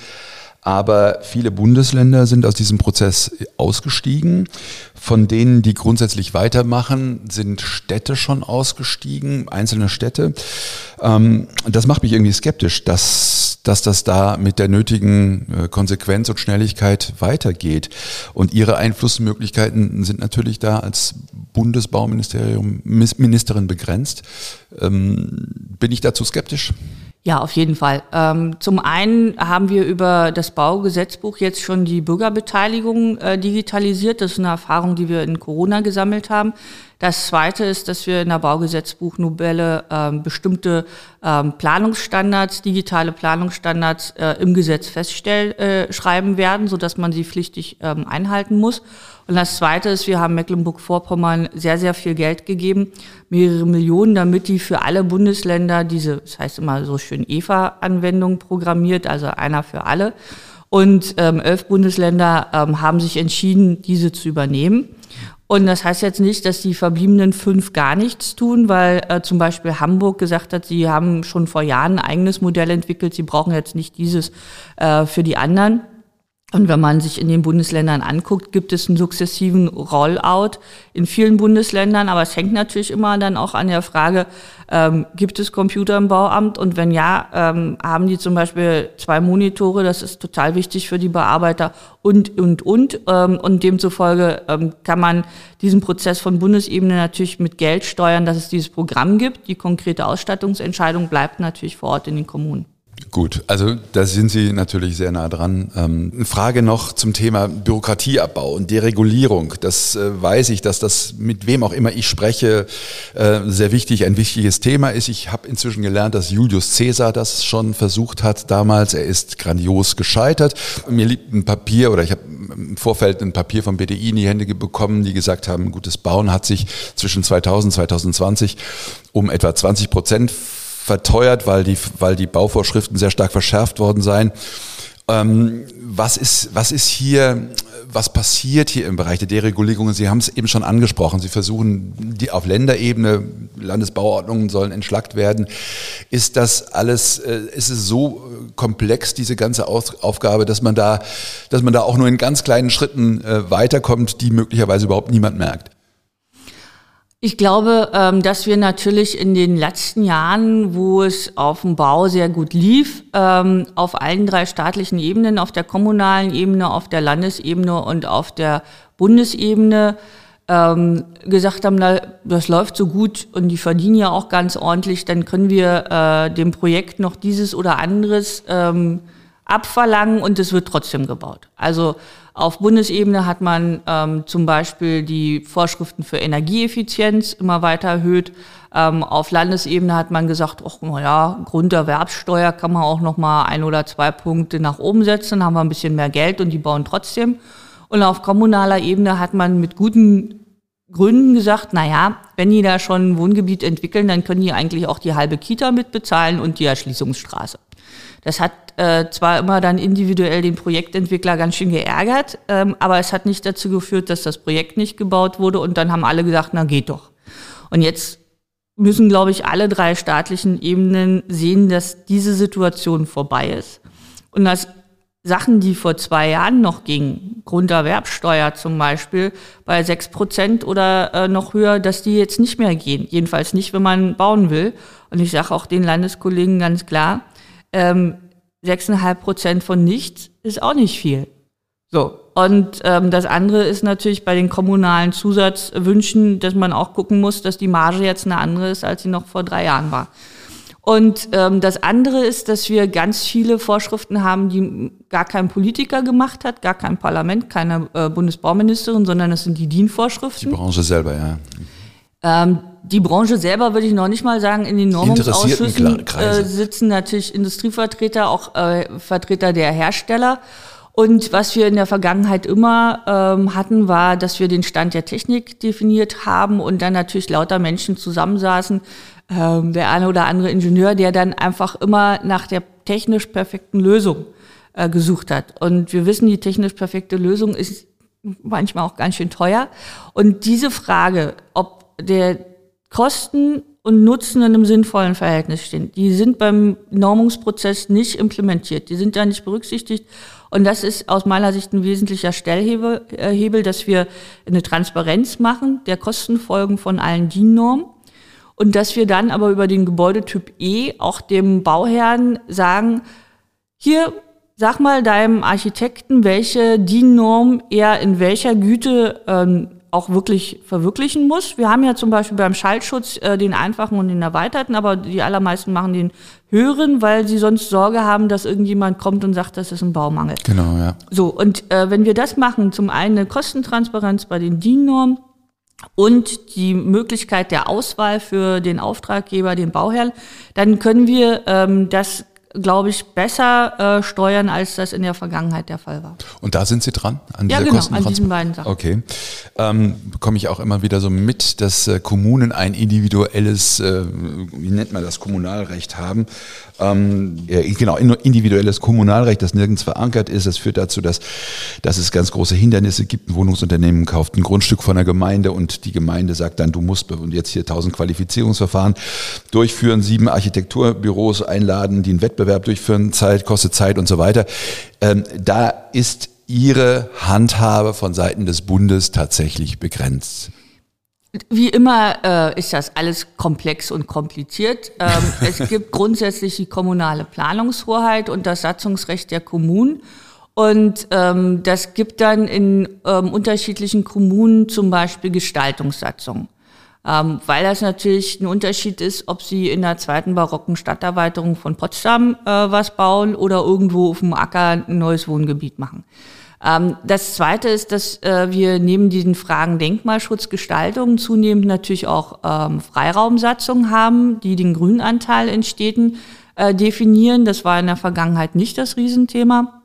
Aber viele Bundesländer sind aus diesem Prozess ausgestiegen. Von denen, die grundsätzlich weitermachen, sind Städte schon ausgestiegen, einzelne Städte. Ähm, das macht mich irgendwie skeptisch, dass, dass das da mit der nötigen äh, Konsequenz und Schnelligkeit weitergeht. Und ihre Einflussmöglichkeiten sind natürlich da als Bundesbauministerium, Ministerin begrenzt. Ähm, bin ich dazu skeptisch?
Ja, auf jeden Fall. Ähm, zum einen haben wir über das Baugesetzbuch jetzt schon die Bürgerbeteiligung äh, digitalisiert. Das ist eine Erfahrung, die wir in Corona gesammelt haben. Das Zweite ist, dass wir in der Baugesetzbuchnovelle ähm, bestimmte ähm, Planungsstandards, digitale Planungsstandards äh, im Gesetz festschreiben äh, werden, sodass man sie pflichtig ähm, einhalten muss. Und das Zweite ist, wir haben Mecklenburg-Vorpommern sehr, sehr viel Geld gegeben, mehrere Millionen, damit die für alle Bundesländer diese, das heißt immer so schön EVA-Anwendung programmiert, also einer für alle. Und ähm, elf Bundesländer ähm, haben sich entschieden, diese zu übernehmen. Und das heißt jetzt nicht, dass die verbliebenen fünf gar nichts tun, weil äh, zum Beispiel Hamburg gesagt hat, sie haben schon vor Jahren ein eigenes Modell entwickelt, sie brauchen jetzt nicht dieses äh, für die anderen. Und wenn man sich in den Bundesländern anguckt, gibt es einen sukzessiven Rollout in vielen Bundesländern. Aber es hängt natürlich immer dann auch an der Frage, ähm, gibt es Computer im Bauamt? Und wenn ja, ähm, haben die zum Beispiel zwei Monitore, das ist total wichtig für die Bearbeiter und, und, und. Ähm, und demzufolge ähm, kann man diesen Prozess von Bundesebene natürlich mit Geld steuern, dass es dieses Programm gibt. Die konkrete Ausstattungsentscheidung bleibt natürlich vor Ort in den Kommunen.
Gut, also da sind Sie natürlich sehr nah dran. Ähm, eine Frage noch zum Thema Bürokratieabbau und Deregulierung. Das äh, weiß ich, dass das mit wem auch immer ich spreche äh, sehr wichtig, ein wichtiges Thema ist. Ich habe inzwischen gelernt, dass Julius Caesar das schon versucht hat damals. Er ist grandios gescheitert. Mir liegt ein Papier oder ich habe im Vorfeld ein Papier vom BDI in die Hände bekommen, die gesagt haben, gutes Bauen hat sich zwischen 2000 und 2020 um etwa 20 Prozent verteuert, weil die, weil die Bauvorschriften sehr stark verschärft worden seien. Ähm, was ist, was ist hier, was passiert hier im Bereich der Deregulierung? Sie haben es eben schon angesprochen. Sie versuchen, die auf Länderebene, Landesbauordnungen sollen entschlackt werden. Ist das alles, äh, ist es so komplex, diese ganze Aufgabe, dass man da, dass man da auch nur in ganz kleinen Schritten äh, weiterkommt, die möglicherweise überhaupt niemand merkt?
Ich glaube, ähm, dass wir natürlich in den letzten Jahren, wo es auf dem Bau sehr gut lief, ähm, auf allen drei staatlichen Ebenen, auf der kommunalen Ebene, auf der Landesebene und auf der Bundesebene, ähm, gesagt haben, das läuft so gut und die verdienen ja auch ganz ordentlich, dann können wir äh, dem Projekt noch dieses oder anderes abverlangen und es wird trotzdem gebaut. Also auf Bundesebene hat man ähm, zum Beispiel die Vorschriften für Energieeffizienz immer weiter erhöht. Ähm, auf Landesebene hat man gesagt, ach, naja, Grunderwerbssteuer kann man auch noch mal ein oder zwei Punkte nach oben setzen, dann haben wir ein bisschen mehr Geld und die bauen trotzdem. Und auf kommunaler Ebene hat man mit guten Gründen gesagt, na ja, wenn die da schon ein Wohngebiet entwickeln, dann können die eigentlich auch die halbe Kita mitbezahlen und die Erschließungsstraße. Das hat äh, zwar immer dann individuell den Projektentwickler ganz schön geärgert, ähm, aber es hat nicht dazu geführt, dass das Projekt nicht gebaut wurde und dann haben alle gesagt, na geht doch. Und jetzt müssen, glaube ich, alle drei staatlichen Ebenen sehen, dass diese Situation vorbei ist und dass Sachen, die vor zwei Jahren noch gingen, Grunderwerbsteuer zum Beispiel, bei sechs Prozent oder äh, noch höher, dass die jetzt nicht mehr gehen. Jedenfalls nicht, wenn man bauen will. Und ich sage auch den Landeskollegen ganz klar, ähm, 6,5 Prozent von nichts ist auch nicht viel. So. Und ähm, das andere ist natürlich bei den kommunalen Zusatzwünschen, dass man auch gucken muss, dass die Marge jetzt eine andere ist, als sie noch vor drei Jahren war. Und ähm, das andere ist, dass wir ganz viele Vorschriften haben, die gar kein Politiker gemacht hat, gar kein Parlament, keine äh, Bundesbauministerin, sondern das sind die DIN-Vorschriften.
Die Branche selber, ja.
Ähm, die Branche selber würde ich noch nicht mal sagen, in den Normungsausschüssen äh, sitzen natürlich Industrievertreter, auch äh, Vertreter der Hersteller. Und was wir in der Vergangenheit immer ähm, hatten, war, dass wir den Stand der Technik definiert haben und dann natürlich lauter Menschen zusammensaßen. Ähm, der eine oder andere Ingenieur, der dann einfach immer nach der technisch perfekten Lösung äh, gesucht hat. Und wir wissen, die technisch perfekte Lösung ist manchmal auch ganz schön teuer. Und diese Frage, ob der Kosten und Nutzen in einem sinnvollen Verhältnis stehen. Die sind beim Normungsprozess nicht implementiert, die sind da nicht berücksichtigt. Und das ist aus meiner Sicht ein wesentlicher Stellhebel, äh, dass wir eine Transparenz machen der Kostenfolgen von allen DIN-Normen und dass wir dann aber über den Gebäudetyp E auch dem Bauherrn sagen, hier sag mal deinem Architekten, welche DIN-Norm er in welcher Güte ähm, auch wirklich verwirklichen muss. Wir haben ja zum Beispiel beim Schaltschutz äh, den einfachen und den erweiterten, aber die allermeisten machen den höheren, weil sie sonst Sorge haben, dass irgendjemand kommt und sagt, das ist ein Baumangel.
Genau, ja.
So, und äh, wenn wir das machen, zum einen eine Kostentransparenz bei den DIN-Normen, und die Möglichkeit der Auswahl für den Auftraggeber, den Bauherrn, dann können wir ähm, das glaube ich, besser äh, steuern, als das in der Vergangenheit der Fall war.
Und da sind Sie dran?
An ja, genau, an diesen beiden Sachen.
Okay. Ähm, bekomme ich auch immer wieder so mit, dass äh, Kommunen ein individuelles, äh, wie nennt man das, Kommunalrecht haben. Ähm, genau, individuelles Kommunalrecht, das nirgends verankert ist. Das führt dazu, dass, dass es ganz große Hindernisse gibt. Ein Wohnungsunternehmen kauft ein Grundstück von der Gemeinde und die Gemeinde sagt dann, du musst und jetzt hier tausend Qualifizierungsverfahren durchführen, sieben Architekturbüros einladen, die einen Wettbewerb durchführen, Zeit, kostet Zeit und so weiter. Ähm, da ist Ihre Handhabe von Seiten des Bundes tatsächlich begrenzt?
Wie immer äh, ist das alles komplex und kompliziert. Ähm, es gibt grundsätzlich die kommunale Planungshoheit und das Satzungsrecht der Kommunen. Und ähm, das gibt dann in ähm, unterschiedlichen Kommunen zum Beispiel Gestaltungssatzungen. Ähm, weil das natürlich ein Unterschied ist, ob sie in der zweiten barocken Stadterweiterung von Potsdam äh, was bauen oder irgendwo auf dem Acker ein neues Wohngebiet machen. Ähm, das Zweite ist, dass äh, wir neben diesen Fragen Denkmalschutz, Gestaltung zunehmend natürlich auch ähm, Freiraumsatzungen haben, die den Grünanteil in Städten äh, definieren. Das war in der Vergangenheit nicht das Riesenthema.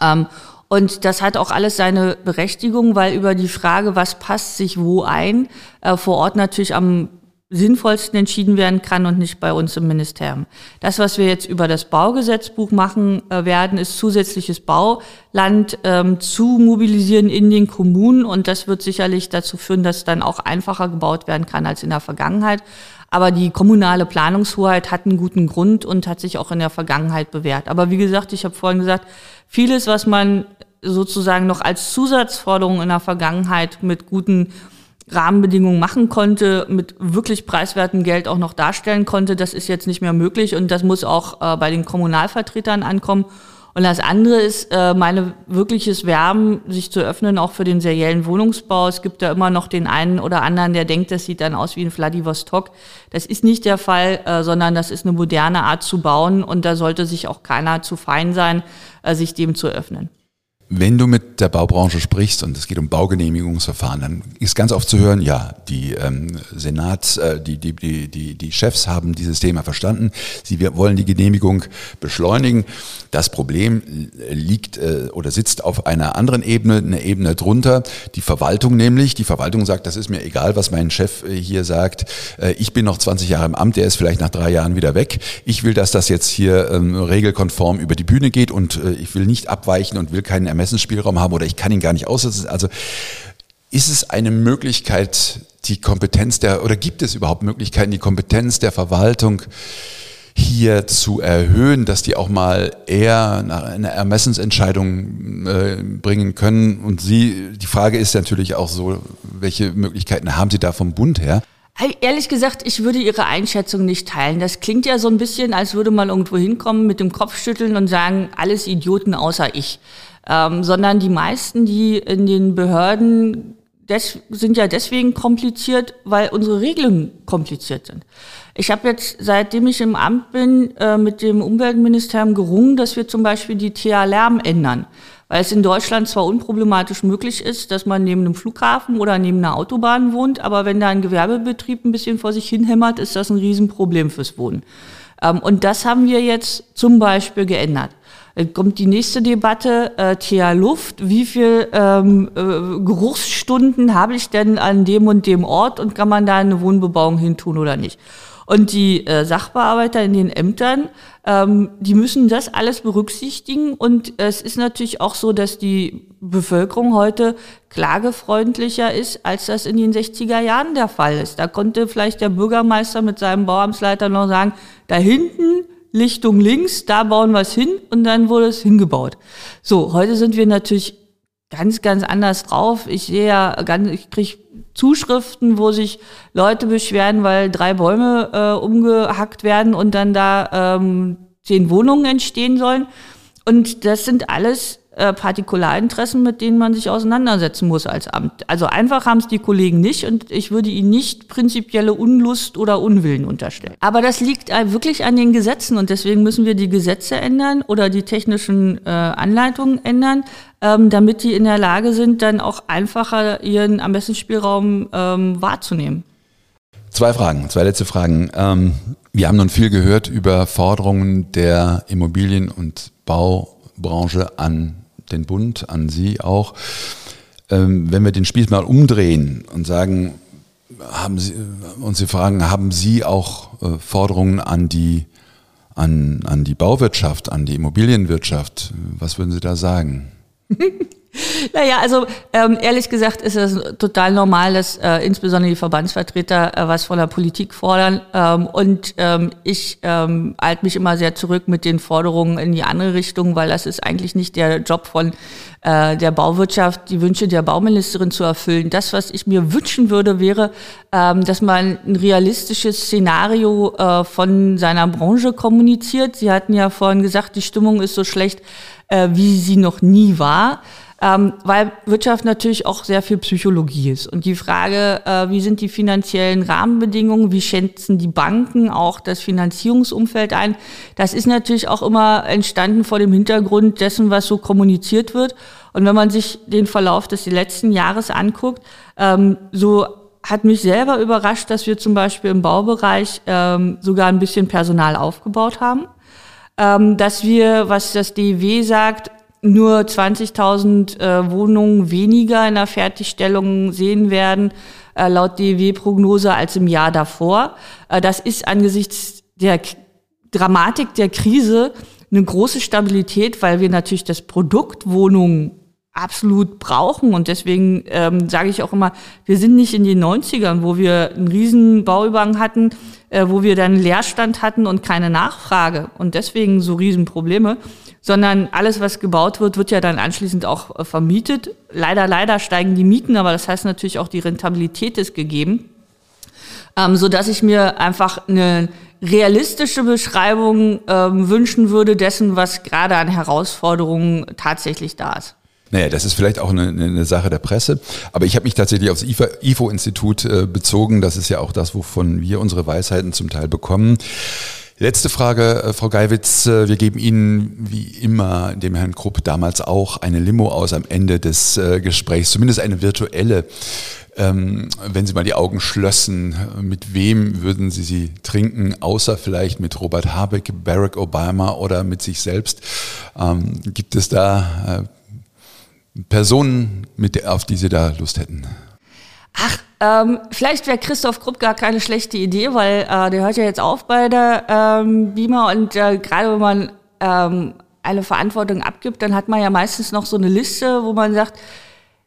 Ähm, und das hat auch alles seine Berechtigung, weil über die Frage, was passt sich wo ein, äh, vor Ort natürlich am sinnvollsten entschieden werden kann und nicht bei uns im Ministerium. Das, was wir jetzt über das Baugesetzbuch machen äh, werden, ist zusätzliches Bauland ähm, zu mobilisieren in den Kommunen und das wird sicherlich dazu führen, dass dann auch einfacher gebaut werden kann als in der Vergangenheit. Aber die kommunale Planungshoheit hat einen guten Grund und hat sich auch in der Vergangenheit bewährt. Aber wie gesagt, ich habe vorhin gesagt, vieles, was man sozusagen noch als Zusatzforderung in der Vergangenheit mit guten Rahmenbedingungen machen konnte, mit wirklich preiswertem Geld auch noch darstellen konnte. Das ist jetzt nicht mehr möglich und das muss auch äh, bei den Kommunalvertretern ankommen. Und das andere ist äh, meine wirkliches Werben, sich zu öffnen, auch für den seriellen Wohnungsbau. Es gibt da immer noch den einen oder anderen, der denkt, das sieht dann aus wie ein Vladivostok. Das ist nicht der Fall, äh, sondern das ist eine moderne Art zu bauen und da sollte sich auch keiner zu fein sein, äh, sich dem zu öffnen.
Wenn du mit der Baubranche sprichst und es geht um Baugenehmigungsverfahren, dann ist ganz oft zu hören, ja, die ähm, Senats, äh, die, die, die, die, die Chefs haben dieses Thema verstanden. Sie wollen die Genehmigung beschleunigen. Das Problem liegt äh, oder sitzt auf einer anderen Ebene, eine Ebene drunter. Die Verwaltung nämlich. Die Verwaltung sagt, das ist mir egal, was mein Chef äh, hier sagt. Äh, ich bin noch 20 Jahre im Amt, der ist vielleicht nach drei Jahren wieder weg. Ich will, dass das jetzt hier ähm, regelkonform über die Bühne geht und äh, ich will nicht abweichen und will keinen Ermessensspielraum haben oder ich kann ihn gar nicht aussetzen. Also ist es eine Möglichkeit, die Kompetenz der, oder gibt es überhaupt Möglichkeiten, die Kompetenz der Verwaltung hier zu erhöhen, dass die auch mal eher eine Ermessensentscheidung äh, bringen können? Und Sie, die Frage ist natürlich auch so, welche Möglichkeiten haben Sie da vom Bund her?
Ehrlich gesagt, ich würde Ihre Einschätzung nicht teilen. Das klingt ja so ein bisschen, als würde man irgendwo hinkommen, mit dem Kopf schütteln und sagen, alles Idioten außer ich ähm, sondern die meisten, die in den Behörden des, sind ja deswegen kompliziert, weil unsere Regeln kompliziert sind. Ich habe jetzt, seitdem ich im Amt bin, äh, mit dem Umweltministerium gerungen, dass wir zum Beispiel die TA-Lärm ändern. Weil es in Deutschland zwar unproblematisch möglich ist, dass man neben einem Flughafen oder neben einer Autobahn wohnt, aber wenn da ein Gewerbebetrieb ein bisschen vor sich hinhämmert, ist das ein Riesenproblem fürs Wohnen. Ähm, und das haben wir jetzt zum Beispiel geändert. Dann kommt die nächste Debatte, äh, Thea Luft, wie viel ähm, äh, Geruchsstunden habe ich denn an dem und dem Ort und kann man da eine Wohnbebauung hintun oder nicht? Und die äh, Sachbearbeiter in den Ämtern, ähm, die müssen das alles berücksichtigen. Und es ist natürlich auch so, dass die Bevölkerung heute klagefreundlicher ist, als das in den 60er Jahren der Fall ist. Da konnte vielleicht der Bürgermeister mit seinem Bauamtsleiter noch sagen, da hinten Lichtung links, da bauen wir es hin und dann wurde es hingebaut. So, heute sind wir natürlich ganz, ganz anders drauf. Ich sehe ja ganz, ich kriege Zuschriften, wo sich Leute beschweren, weil drei Bäume äh, umgehackt werden und dann da ähm, zehn Wohnungen entstehen sollen. Und das sind alles äh, Partikularinteressen, mit denen man sich auseinandersetzen muss als Amt. Also einfach haben es die Kollegen nicht und ich würde ihnen nicht prinzipielle Unlust oder Unwillen unterstellen. Aber das liegt wirklich an den Gesetzen und deswegen müssen wir die Gesetze ändern oder die technischen äh, Anleitungen ändern, ähm, damit die in der Lage sind, dann auch einfacher ihren Ermessensspielraum ähm, wahrzunehmen.
Zwei Fragen, zwei letzte Fragen. Ähm, wir haben nun viel gehört über Forderungen der Immobilien- und Baubranche an den Bund, an Sie auch. Ähm, wenn wir den Spieß mal umdrehen und sagen, haben Sie, und Sie fragen, haben Sie auch äh, Forderungen an die an, an die Bauwirtschaft, an die Immobilienwirtschaft. Was würden Sie da sagen?
Naja, also ähm, ehrlich gesagt ist es total normal, dass äh, insbesondere die Verbandsvertreter äh, was von der Politik fordern. Ähm, und ähm, ich ähm, halte mich immer sehr zurück mit den Forderungen in die andere Richtung, weil das ist eigentlich nicht der Job von äh, der Bauwirtschaft, die Wünsche der Bauministerin zu erfüllen. Das, was ich mir wünschen würde, wäre, ähm, dass man ein realistisches Szenario äh, von seiner Branche kommuniziert. Sie hatten ja vorhin gesagt, die Stimmung ist so schlecht, äh, wie sie noch nie war ähm, weil Wirtschaft natürlich auch sehr viel Psychologie ist. Und die Frage, äh, wie sind die finanziellen Rahmenbedingungen, wie schätzen die Banken auch das Finanzierungsumfeld ein, das ist natürlich auch immer entstanden vor dem Hintergrund dessen, was so kommuniziert wird. Und wenn man sich den Verlauf des letzten Jahres anguckt, ähm, so hat mich selber überrascht, dass wir zum Beispiel im Baubereich ähm, sogar ein bisschen Personal aufgebaut haben. Ähm, dass wir, was das DW sagt, nur 20.000 äh, Wohnungen weniger in der Fertigstellung sehen werden, äh, laut DEW-Prognose, als im Jahr davor. Äh, das ist angesichts der K Dramatik der Krise eine große Stabilität, weil wir natürlich das Produkt Wohnungen absolut brauchen. Und deswegen ähm, sage ich auch immer, wir sind nicht in den 90ern, wo wir einen riesen Bauübergang hatten, äh, wo wir dann Leerstand hatten und keine Nachfrage und deswegen so riesen Probleme, sondern alles, was gebaut wird, wird ja dann anschließend auch äh, vermietet. Leider, leider steigen die Mieten, aber das heißt natürlich auch die Rentabilität ist gegeben, ähm, so ich mir einfach eine realistische Beschreibung ähm, wünschen würde dessen, was gerade an Herausforderungen tatsächlich da ist.
Naja, das ist vielleicht auch eine, eine Sache der Presse, aber ich habe mich tatsächlich aufs IFO-Institut äh, bezogen. Das ist ja auch das, wovon wir unsere Weisheiten zum Teil bekommen. Letzte Frage, äh, Frau Geiwitz. Äh, wir geben Ihnen wie immer, dem Herrn Krupp damals auch, eine Limo aus am Ende des äh, Gesprächs, zumindest eine virtuelle. Ähm, wenn Sie mal die Augen schlössen, mit wem würden Sie sie trinken, außer vielleicht mit Robert Habeck, Barack Obama oder mit sich selbst? Ähm, gibt es da Personen, auf die Sie da Lust hätten?
Ach, ähm, vielleicht wäre Christoph Krupp gar keine schlechte Idee, weil äh, der hört ja jetzt auf bei der ähm, Beamer und äh, gerade wenn man ähm, eine Verantwortung abgibt, dann hat man ja meistens noch so eine Liste, wo man sagt,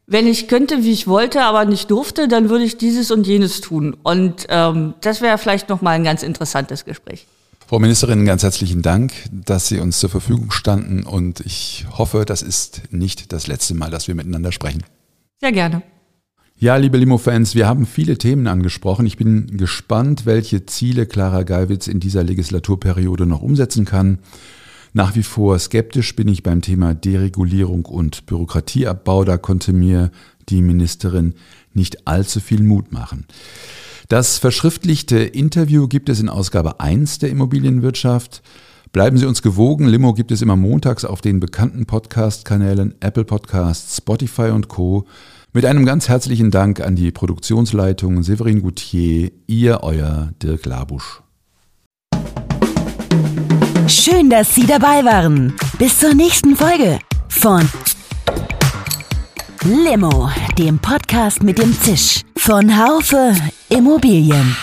wenn ich könnte, wie ich wollte, aber nicht durfte, dann würde ich dieses und jenes tun. Und ähm, das wäre vielleicht noch mal ein ganz interessantes Gespräch.
Frau Ministerin, ganz herzlichen Dank, dass Sie uns zur Verfügung standen und ich hoffe, das ist nicht das letzte Mal, dass wir miteinander sprechen.
Sehr gerne.
Ja, liebe Limo-Fans, wir haben viele Themen angesprochen. Ich bin gespannt, welche Ziele Clara Geiwitz in dieser Legislaturperiode noch umsetzen kann. Nach wie vor skeptisch bin ich beim Thema Deregulierung und Bürokratieabbau. Da konnte mir die Ministerin nicht allzu viel Mut machen. Das verschriftlichte Interview gibt es in Ausgabe 1 der Immobilienwirtschaft. Bleiben Sie uns gewogen. Limo gibt es immer montags auf den bekannten Podcast-Kanälen Apple Podcasts, Spotify und Co. Mit einem ganz herzlichen Dank an die Produktionsleitung Severin Goutier, ihr euer Dirk Labusch.
Schön, dass Sie dabei waren. Bis zur nächsten Folge von Limo, dem Podcast mit dem Zisch von Haufe Immobilien.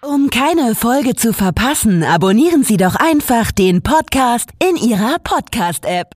Um keine Folge zu verpassen, abonnieren Sie doch einfach den Podcast in Ihrer Podcast-App.